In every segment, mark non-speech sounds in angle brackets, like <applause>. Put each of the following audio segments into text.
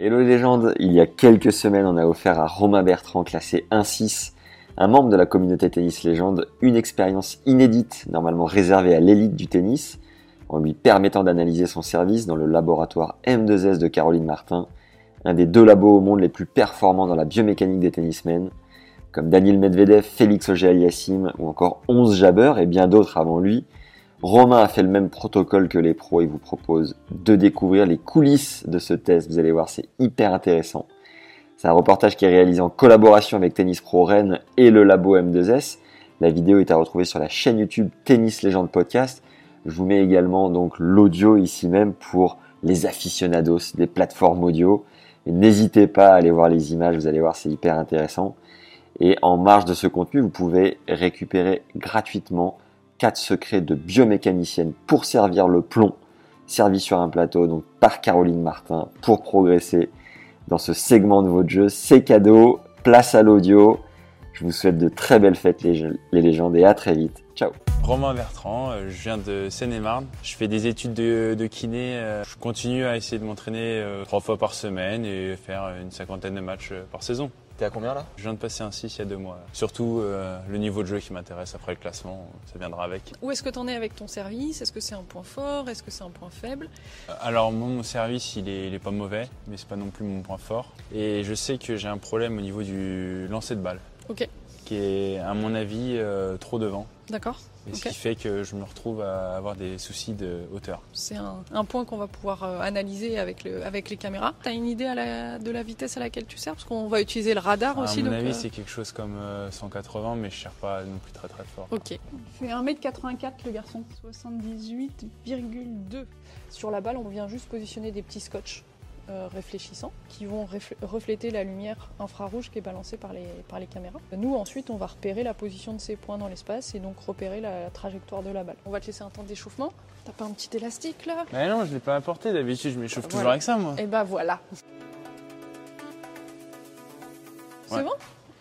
Hello les légendes, il y a quelques semaines, on a offert à Romain Bertrand, classé 1-6, un membre de la communauté tennis légende, une expérience inédite, normalement réservée à l'élite du tennis, en lui permettant d'analyser son service dans le laboratoire M2S de Caroline Martin, un des deux labos au monde les plus performants dans la biomécanique des tennismen, comme Daniel Medvedev, Félix Auger-Aliassime ou encore 11 Jabber et bien d'autres avant lui, Romain a fait le même protocole que les pros et vous propose de découvrir les coulisses de ce test. Vous allez voir, c'est hyper intéressant. C'est un reportage qui est réalisé en collaboration avec Tennis Pro Rennes et le labo M2S. La vidéo est à retrouver sur la chaîne YouTube Tennis Légende Podcast. Je vous mets également donc l'audio ici même pour les aficionados des plateformes audio. N'hésitez pas à aller voir les images, vous allez voir, c'est hyper intéressant. Et en marge de ce contenu, vous pouvez récupérer gratuitement 4 secrets de biomécanicienne pour servir le plomb, servi sur un plateau donc par Caroline Martin pour progresser dans ce segment de votre jeu. C'est cadeau, place à l'audio. Je vous souhaite de très belles fêtes les, légendes et à très vite. Ciao. Romain Bertrand, euh, je viens de Seine-et-Marne. Je fais des études de, kiné. Euh, je continue à essayer de m'entraîner euh, trois fois par semaine et faire une cinquantaine de matchs par saison. T'es à combien là? Je viens de passer un 6 il y a deux mois. Surtout euh, le niveau de jeu qui m'intéresse après le classement, ça viendra avec. Où est-ce que tu en es avec ton service? Est-ce que c'est un point fort? Est-ce que c'est un point faible? Euh, Alors mon service il est, pas mauvais, mais c'est pas non plus mon point fort. Et je sais que j'ai un problème au niveau du lancer de balle. Ok. Qui est à mon avis euh, trop devant. D'accord. Ce qui fait que je me retrouve à avoir des soucis de hauteur. C'est un, point qu'on va pouvoir euh, analyser avec, le, avec les caméras. Tu as une idée de la vitesse à laquelle tu sers? Parce qu'on va utiliser le radar aussi. À mon avis, euh, c'est quelque chose comme 180, euh, mais je ne cherche pas non plus très très fort. Ok. Il fait 1m84 le garçon, 78,2. Sur la balle, on vient juste positionner des petits scotch réfléchissants qui vont refléter la lumière infrarouge qui est balancée par les, par les caméras. Nous ensuite on va repérer la position de ces points dans l'espace et donc repérer la, trajectoire de la balle. On va te laisser un temps d'échauffement. T'as pas un petit élastique là? Mais non je l'ai pas apporté d'habitude je m'échauffe toujours avec ça moi. Et bah voilà. C'est bon?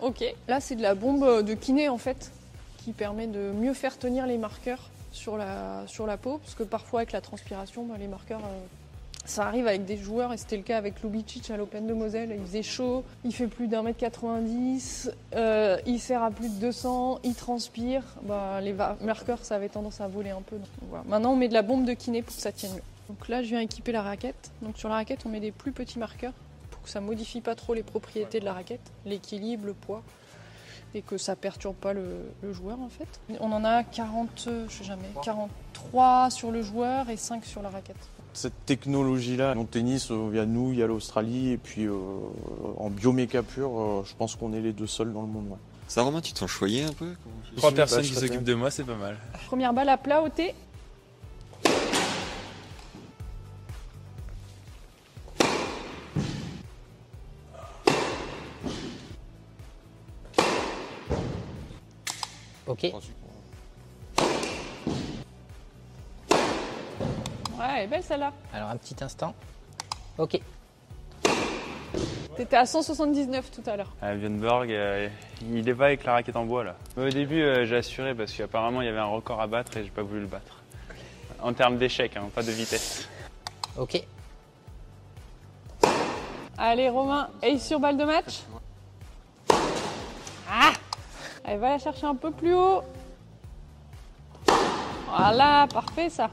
Ok. Là c'est de la bombe de kiné en fait qui permet de mieux faire tenir les marqueurs sur la, sur la peau parce que parfois avec la transpiration bah, les marqueurs euh, ça arrive avec des joueurs, et c'était le cas avec Lubicic à l'Open de Moselle. Il faisait chaud, il fait plus d'un mètre 90, euh, il sert à plus de 200, il transpire. Bah, les marqueurs, ça avait tendance à voler un peu. Maintenant, on met de la bombe de kiné pour que ça tienne mieux. Donc là, je viens équiper la raquette. Donc sur la raquette, on met des plus petits marqueurs pour que ça modifie pas trop les propriétés de la raquette, l'équilibre, le poids et que ça perturbe pas le, joueur en fait. On en a 40, je sais jamais, 43 sur le joueur et 5 sur la raquette cette technologie-là. En tennis, il y a nous, il y a l'Australie, et puis euh, en bioméca pur, euh, je pense qu'on est les deux seuls dans le monde. Ça, Romain, tu t'en choyais un peu Trois personnes qui s'occupent de moi, c'est pas mal. Première balle à plat au thé. Ok. Elle est belle celle-là. Alors un petit instant. Ok. T'étais à 179 tout à l'heure. À euh, il est pas avec la raquette en bois là. Au début, euh, j'ai assuré parce qu'apparemment il y avait un record à battre et j'ai pas voulu le battre. En termes d'échec, hein, pas de vitesse. Ok. Allez Romain, ace sur balle de match. Ah Elle va la chercher un peu plus haut. Voilà, parfait ça.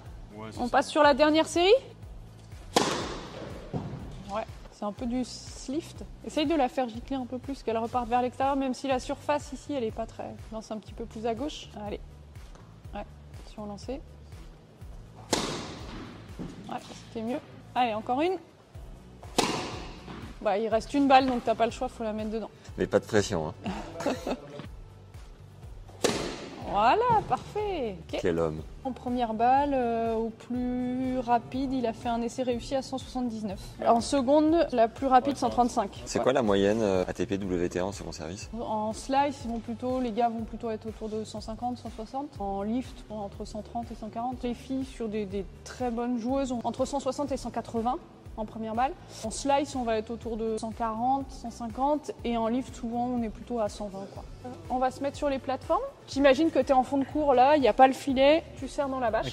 On passe sur la dernière série Ouais, c'est un peu du slift. Essaye de la faire gicler un peu plus, qu'elle reparte vers l'extérieur, même si la surface ici, elle est pas très... Lance un petit peu plus à gauche. Allez. Ouais, on lancée. Ouais, c'était mieux. Allez, encore une. Bah, il reste une balle, donc t'as pas le choix, faut la mettre dedans. Mais pas de pression. Hein. <laughs> Voilà, parfait. Quel homme. En première balle, euh, au plus rapide, il a fait un essai réussi à 179. En seconde, la plus rapide, 135. C'est quoi la moyenne euh, ATP WTA en second service? En slice, ils vont plutôt, les gars vont plutôt être autour de 150, 160. En lift, entre 130 et 140. Les filles, sur des, des très bonnes joueuses, entre 160 et 180 en première balle. En slice, on va être autour de 140, 150 et en lift, souvent, on est plutôt à 120. Quoi. On va se mettre sur les plateformes. J'imagine que tu es en fond de cours là, il n'y a pas le filet, tu serres dans la bâche.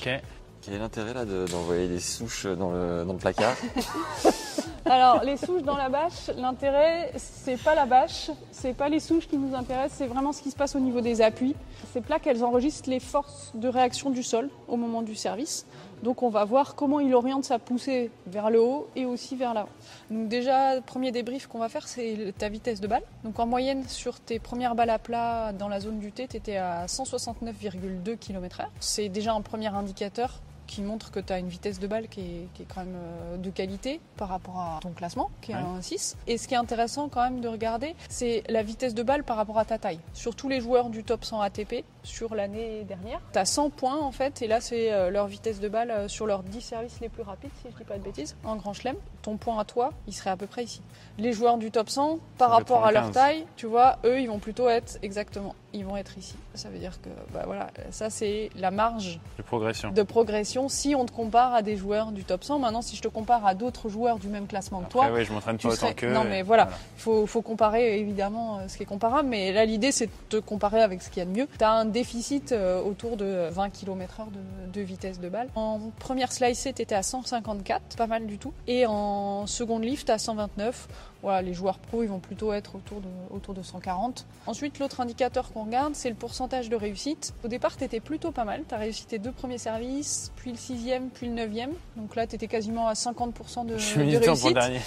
Quel est l'intérêt là d'envoyer des souches dans le, dans le placard? <laughs> Alors, les souches dans la bâche, l'intérêt, c'est pas la bâche, c'est pas les souches qui nous intéressent, c'est vraiment ce qui se passe au niveau des appuis. Ces plaques, elles enregistrent les forces de réaction du sol au moment du service. Donc, on va voir comment il oriente sa poussée vers le haut et aussi vers l'avant. Donc, déjà, le premier débrief qu'on va faire, c'est ta vitesse de balle. Donc, en moyenne, sur tes premières balles à plat dans la zone du T, tu étais à 169,2 km/h. C'est déjà un premier indicateur qui montre que tu as une vitesse de balle qui est, qui est quand même euh, de qualité par rapport à ton classement, qui est Ouais. un 6. Et ce qui est intéressant quand même de regarder, c'est la vitesse de balle par rapport à ta taille. Sur tous les joueurs du top 100 ATP, sur l'année dernière, tu as 100 points en fait, et là c'est euh, leur vitesse de balle euh, sur leurs 10 services les plus rapides, si je dis pas de bêtises, en grand chelem. Ton point à toi, il serait à peu près ici. Les joueurs du top 100, par rapport à leur 95. taille, tu vois, eux, ils vont plutôt être exactement, ils vont être ici. Ça veut dire que, bah voilà, ça c'est la marge De progression. de progression si on te compare à des joueurs du top 100. Maintenant, si je te compare à d'autres joueurs du même classement que toi, ouais, je m'entraîne pas autant serais- que. Non, mais voilà. il faut, faut comparer évidemment euh, ce qui est comparable, mais là l'idée c'est de te comparer avec ce qu'il y a de mieux. Tu as un déficit euh, autour de 20 km/h de, de vitesse de balle. En première slicée, tu étais à 154, pas mal du tout. Et en seconde lift, à 129. Voilà, les joueurs pro, ils vont plutôt être autour de, autour de 140. Ensuite, l'autre indicateur qu'on regarde, c'est le pourcentage de réussite. Au départ, tu étais plutôt pas mal. Tu as réussi tes deux premiers services, puis le sixième, puis le neuvième. Donc là, tu étais quasiment à 50% de, Je suis de militant pour le réussite. dernier.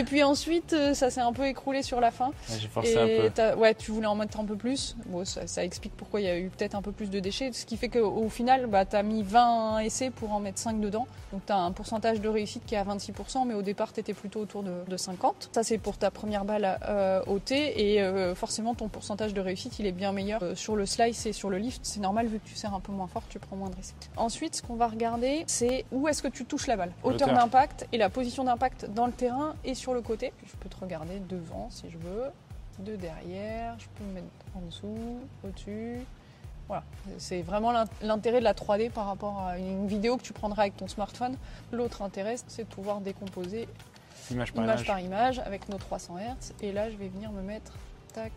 Et puis ensuite, euh, ça s'est un peu écroulé sur la fin. J'ai forcé un Et peu. ouais, tu voulais en mettre un peu plus. Bon, ça, ça explique pourquoi il y a eu peut-être un peu plus de déchets. Ce qui fait qu'au final, bah, tu as mis 20 essais pour en mettre 5 dedans. Donc tu as un pourcentage de réussite qui est à 26%, mais au départ, tu étais plutôt autour de, de 50. Ça, c'est pour ta première balle euh, au T. Et euh, forcément, ton pourcentage de réussite, il est bien meilleur euh, sur le slice et sur le lift. C'est normal, vu que tu serres un peu moins fort, tu prends moins de risques. Ensuite, ce qu'on va regarder, c'est où est-ce que tu touches la balle. Hauteur d'impact et la position d'impact dans le terrain et sur le côté. Je peux te regarder devant si je veux de derrière, je peux me mettre en dessous, au-dessus. Voilà, c'est vraiment l'in- l'intérêt de la 3D par rapport à une vidéo que tu prendras avec ton smartphone. L'autre intérêt, c'est de pouvoir décomposer Image par image image. par image avec nos 300 Hz. Et là, je vais venir me mettre tac,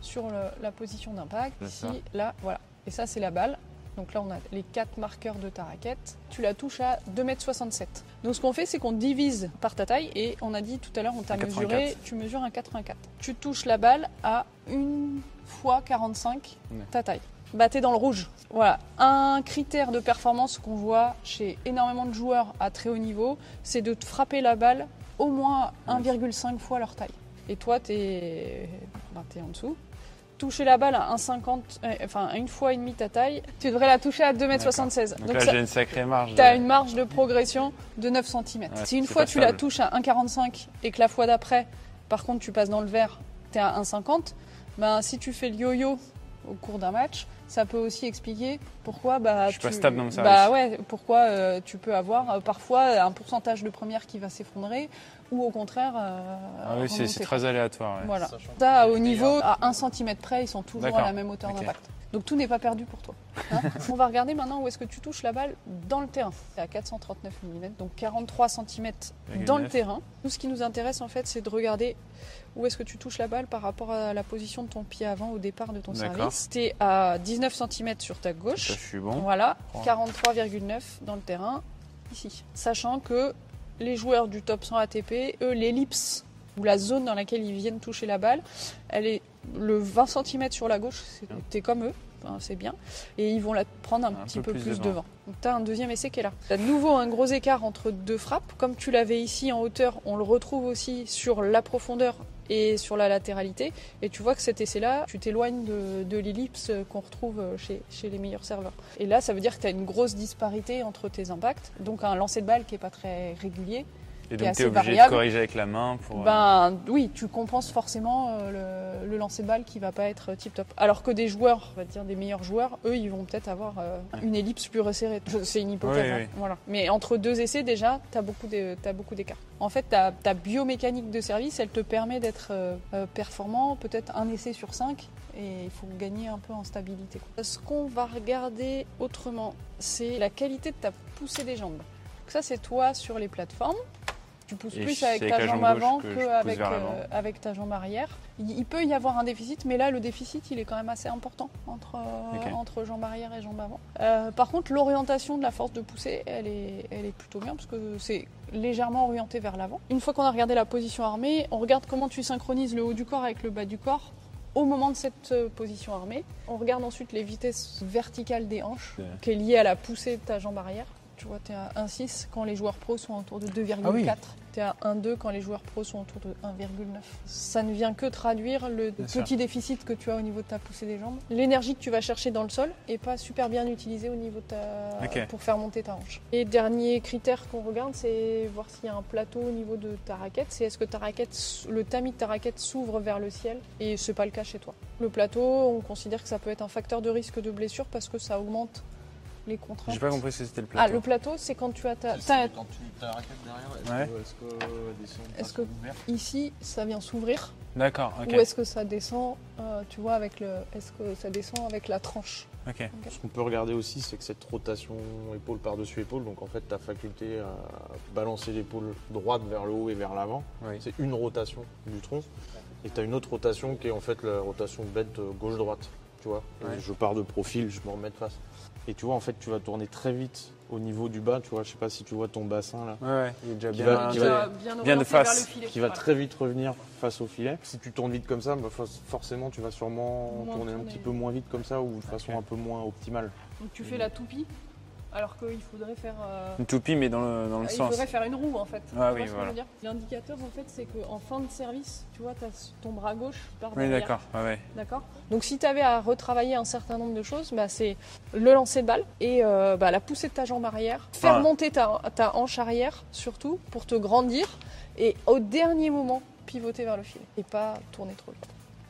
sur le- la position d'impact. Ici, ça. là, voilà. Et ça, c'est la balle. Donc là, on a les quatre marqueurs de ta raquette. Tu la touches à 2,67 m. Donc ce qu'on fait, c'est qu'on divise par ta taille. Et on a dit tout à l'heure, on t'a mesuré, 84. tu mesures un 84. Tu touches la balle à 1 fois 45 Ouais. ta taille. Bah, t'es dans le rouge. Voilà. Un critère de performance qu'on voit chez énormément de joueurs à très haut niveau, c'est de te frapper la balle au moins 1,5 fois leur taille. Et toi, t'es ben, t'es en dessous. Toucher la balle à 1,50, euh, enfin à une fois et demie ta taille, tu devrais la toucher à 2,76 m. Donc, là, j'ai une sacrée marge. Tu as de- une marge de progression de 9 cm. Ouais, si une fois tu la touches à 1,45 et que la fois d'après, par contre, tu passes dans le vert, tu es à 1,50, ben, si tu fais le yo-yo au cours d'un match, ça peut aussi expliquer pourquoi bah, Je suis tu... pas stable dans mon service. bah ouais, pourquoi euh, tu peux avoir euh, parfois un pourcentage de première qui va s'effondrer ou au contraire euh, Ah oui, c'est très aléatoire. ouais. Voilà. Ça, au niveau, à 1 cm près, ils sont toujours à la même hauteur d'impact. Donc tout n'est pas perdu pour toi. hein. <laughs> On va regarder maintenant où est-ce que tu touches la balle dans le terrain. C'est à 439 mm, donc 43 cm dans le 9. terrain. Nous, ce qui nous intéresse en fait, c'est de regarder où est-ce que tu touches la balle par rapport à la position de ton pied avant au départ de ton service. Tu es à 19 cm sur ta Ça, gauche. je suis bon. Voilà, Ouais. 43,9 dans le terrain, ici. Sachant que les joueurs du top 100 ATP, eux, l'ellipse ou la zone dans laquelle ils viennent toucher la balle, elle est le 20 cm sur la gauche, t'es comme eux, enfin, c'est bien, et ils vont la prendre un, Un petit peu plus plus devant. devant. Donc tu as un deuxième essai qui est là. Tu as de nouveau un gros écart entre deux frappes. Comme tu l'avais ici en hauteur, on le retrouve aussi sur la profondeur et sur la latéralité. Et tu vois que cet essai-là, tu t'éloignes de, de l'ellipse qu'on retrouve chez, chez les meilleurs serveurs. Et là, ça veut dire que tu as une grosse disparité entre tes impacts, donc un lancer de balle qui n'est pas très régulier. Et donc, tu es obligé variable. de corriger avec la main pour. euh, Ben oui, tu compenses forcément euh, le, le lancer de balle qui va pas être tip top. Alors que des joueurs, on va dire des meilleurs joueurs, eux, ils vont peut-être avoir euh, une ellipse plus resserrée. C'est une hypothèse. Oui, hein. oui. Voilà. Mais entre deux essais, déjà, tu as beaucoup d'écart. En fait, ta, ta biomécanique de service, elle te permet d'être euh, euh, performant, peut-être un essai sur cinq. Et il faut gagner un peu en stabilité. Ce qu'on va regarder autrement, c'est la qualité de ta poussée des jambes. Donc ça, c'est toi sur les plateformes. Tu pousses Et plus avec ta jambe avant gauche que je que pousse avec, vers l'avant. euh, avec ta jambe arrière. Il, il peut y avoir un déficit, mais là, le déficit, il est quand même assez important entre, euh, entre jambe arrière et jambe avant. Euh, par contre, l'orientation de la force de poussée, elle est, elle est plutôt bien, parce que c'est légèrement orienté vers l'avant. Une fois qu'on a regardé la position armée, on regarde comment tu synchronises le haut du corps avec le bas du corps au moment de cette euh, position armée. On regarde ensuite les vitesses verticales des hanches, qui est liée à la poussée de ta jambe arrière. Tu vois, tu es à 1,6 quand les joueurs pros sont autour de 2,4. Ah oui. Tu es à 1,2 quand les joueurs pros sont autour de 1,9. Ça ne vient que traduire le Bien petit sûr. déficit que tu as au niveau de ta poussée des jambes. L'énergie que tu vas chercher dans le sol est pas super bien utilisée au niveau de ta... Pour faire monter ta hanche. Et dernier critère qu'on regarde, c'est voir s'il y a un plateau au niveau de ta raquette. C'est est-ce que ta raquette, le tamis de ta raquette s'ouvre vers le ciel et c'est pas le cas chez toi. Le plateau, on considère que ça peut être un facteur de risque de blessure parce que ça augmente les contraintes. J'ai pas compris ce que c'était le Ah, plateau. le plateau, c'est quand tu as ta, ta- Quand tu ta raquette derrière, est-ce Ouais. que- est-ce que ici, ça vient s'ouvrir D'accord, ok. ou est-ce que ça descend, euh, tu vois, avec le, est-ce que ça descend avec la tranche ok. Ce qu'on peut regarder aussi, c'est que cette rotation épaule par-dessus épaule, donc en fait ta faculté à balancer l'épaule droite vers le haut et vers l'avant, Oui. c'est une rotation du tronc. Et tu as une autre rotation qui est en fait la rotation bête gauche-droite. Tu vois Et Ouais. Je pars de profil, je me remets de face. Et tu vois, en fait, tu vas tourner très vite au niveau du bas. Tu vois, je sais pas si tu vois ton bassin là. Ouais, ouais, il est déjà Qui bien va- orienté. qui va- bien, bien de face, vers le filet. qui va très vite revenir face au filet. Si tu tournes vite comme ça, bah, for- forcément tu vas sûrement tourner un petit peu moins vite comme ça ou de façon un peu moins optimale. Donc tu fais la toupie, alors qu'il faudrait faire. euh, Une toupie, mais dans le, dans le il sens. faudrait faire une roue en fait. Ah oui, voilà. L'indicateur en fait, c'est qu'en fin de service, tu vois, tu as ton bras gauche qui part Oui, d'accord. Ouais, ouais. D'accord? Donc si tu avais à retravailler un certain nombre de choses, bah, c'est le lancer de balle et euh, bah, la poussée de ta jambe arrière, faire Ah. monter ta, ta hanche arrière surtout pour te grandir et au dernier moment pivoter vers le filet et pas tourner trop vite.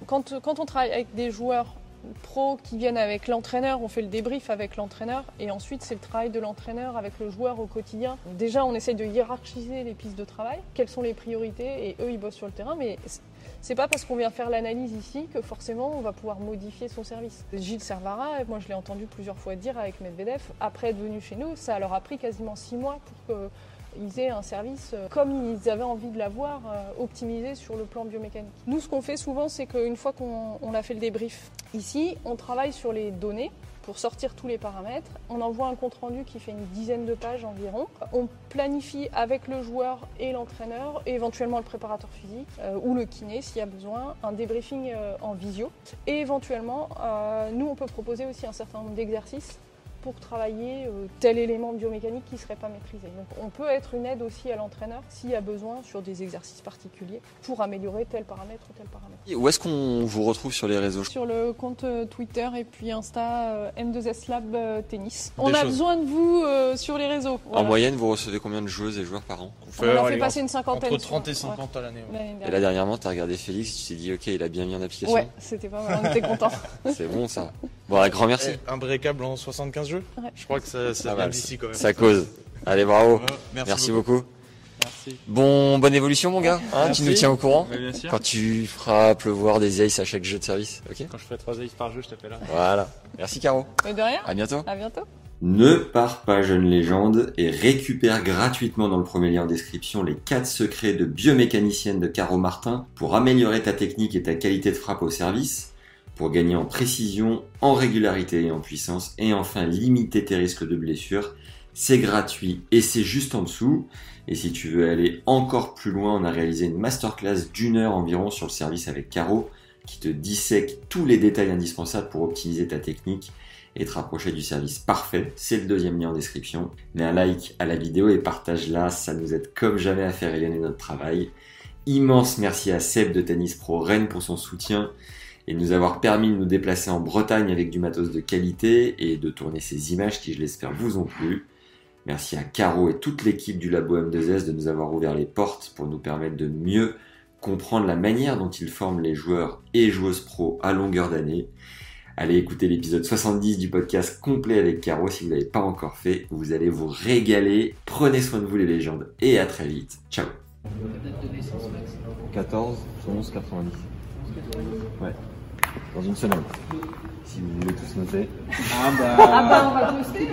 Quand, quand on travaille avec des joueurs pros qui viennent avec l'entraîneur, on fait le débrief avec l'entraîneur et ensuite c'est le travail de l'entraîneur avec le joueur au quotidien. Déjà on essaye de hiérarchiser les pistes de travail, quelles sont les priorités et eux ils bossent sur le terrain mais c'est pas parce qu'on vient faire l'analyse ici que forcément on va pouvoir modifier son service. Gilles Servara, moi je l'ai entendu plusieurs fois dire avec Medvedev, après être venu chez nous, ça leur a pris quasiment six mois pour qu'ils aient un service euh, comme ils avaient envie de l'avoir, euh, optimisé sur le plan biomécanique. Nous ce qu'on fait souvent c'est qu'une fois qu'on on a fait le débrief ici, on travaille sur les données pour sortir tous les paramètres. On envoie un compte rendu qui fait une dizaine de pages environ. On planifie avec le joueur et l'entraîneur, et éventuellement le préparateur physique euh, ou le kiné s'il y a besoin, un débriefing en visio. Et éventuellement, nous on peut proposer aussi un certain nombre d'exercices pour travailler euh, tel élément biomécanique qui ne serait pas maîtrisé. Donc on peut être une aide aussi à l'entraîneur s'il y a besoin sur des exercices particuliers pour améliorer tel paramètre ou tel paramètre. Où est-ce qu'on vous retrouve sur les réseaux? Sur le compte euh, Twitter et puis Insta euh, M2S Lab Tennis. On a choses. besoin de vous euh, sur les réseaux. En moyenne, vous recevez combien de joueuses et joueurs par an? On en fait passer une cinquantaine. entre sur- 30 et ouais, 50 à l'année. ouais. Et là, dernière. dernièrement, t'as regardé Félix, tu t'es dit, ok, il a bien mis en application. Ouais, c'était pas mal, on était contents. <laughs> C'est bon, ça. <laughs> Bon, un grand merci. Eh, Un breakable en 75 jeux Ouais. Je crois que ça, ça vient d'ici quand même. Ça cause. Allez, bravo. Ouais, Merci, beaucoup. Merci. Bon, bonne évolution, mon gars. Hein, tu nous tiens au courant Ouais, bien sûr. quand tu feras pleuvoir des aces à chaque jeu de service. Ok Quand je ferai 3 aces par jeu, je t'appelle là. Voilà. Merci, Caro. Mais de rien, À bientôt. à bientôt. Ne pars pas, jeune légende, et récupère gratuitement dans le premier lien en description les 4 secrets de biomécanicienne de Caro Martin pour améliorer ta technique et ta qualité de frappe au service, pour gagner en précision, en régularité et en puissance, et enfin limiter tes risques de blessure. C'est gratuit et c'est juste en dessous. Et si tu veux aller encore plus loin, on a réalisé une masterclass d'une heure environ sur le service avec Caro qui te dissèque tous les détails indispensables pour optimiser ta technique et te rapprocher du service parfait. C'est le deuxième lien en description. Mets un like à la vidéo et partage-la, ça nous aide comme jamais à faire rayonner notre travail. Immense merci à Seb de Tennis Pro Rennes pour son soutien et de nous avoir permis de nous déplacer en Bretagne avec du matos de qualité et de tourner ces images qui, je l'espère, vous ont plu. Merci à Caro et toute l'équipe du Labo M2S de nous avoir ouvert les portes pour nous permettre de mieux comprendre la manière dont ils forment les joueurs et joueuses pro à longueur d'année. Allez écouter l'épisode 70 du podcast complet avec Caro si vous ne l'avez pas encore fait. Vous allez vous régaler. Prenez soin de vous les légendes et à très vite. Ciao. 14, 11, 90. Ouais. Dans une semaine. Si vous voulez tous noter. Ah bah on va poster.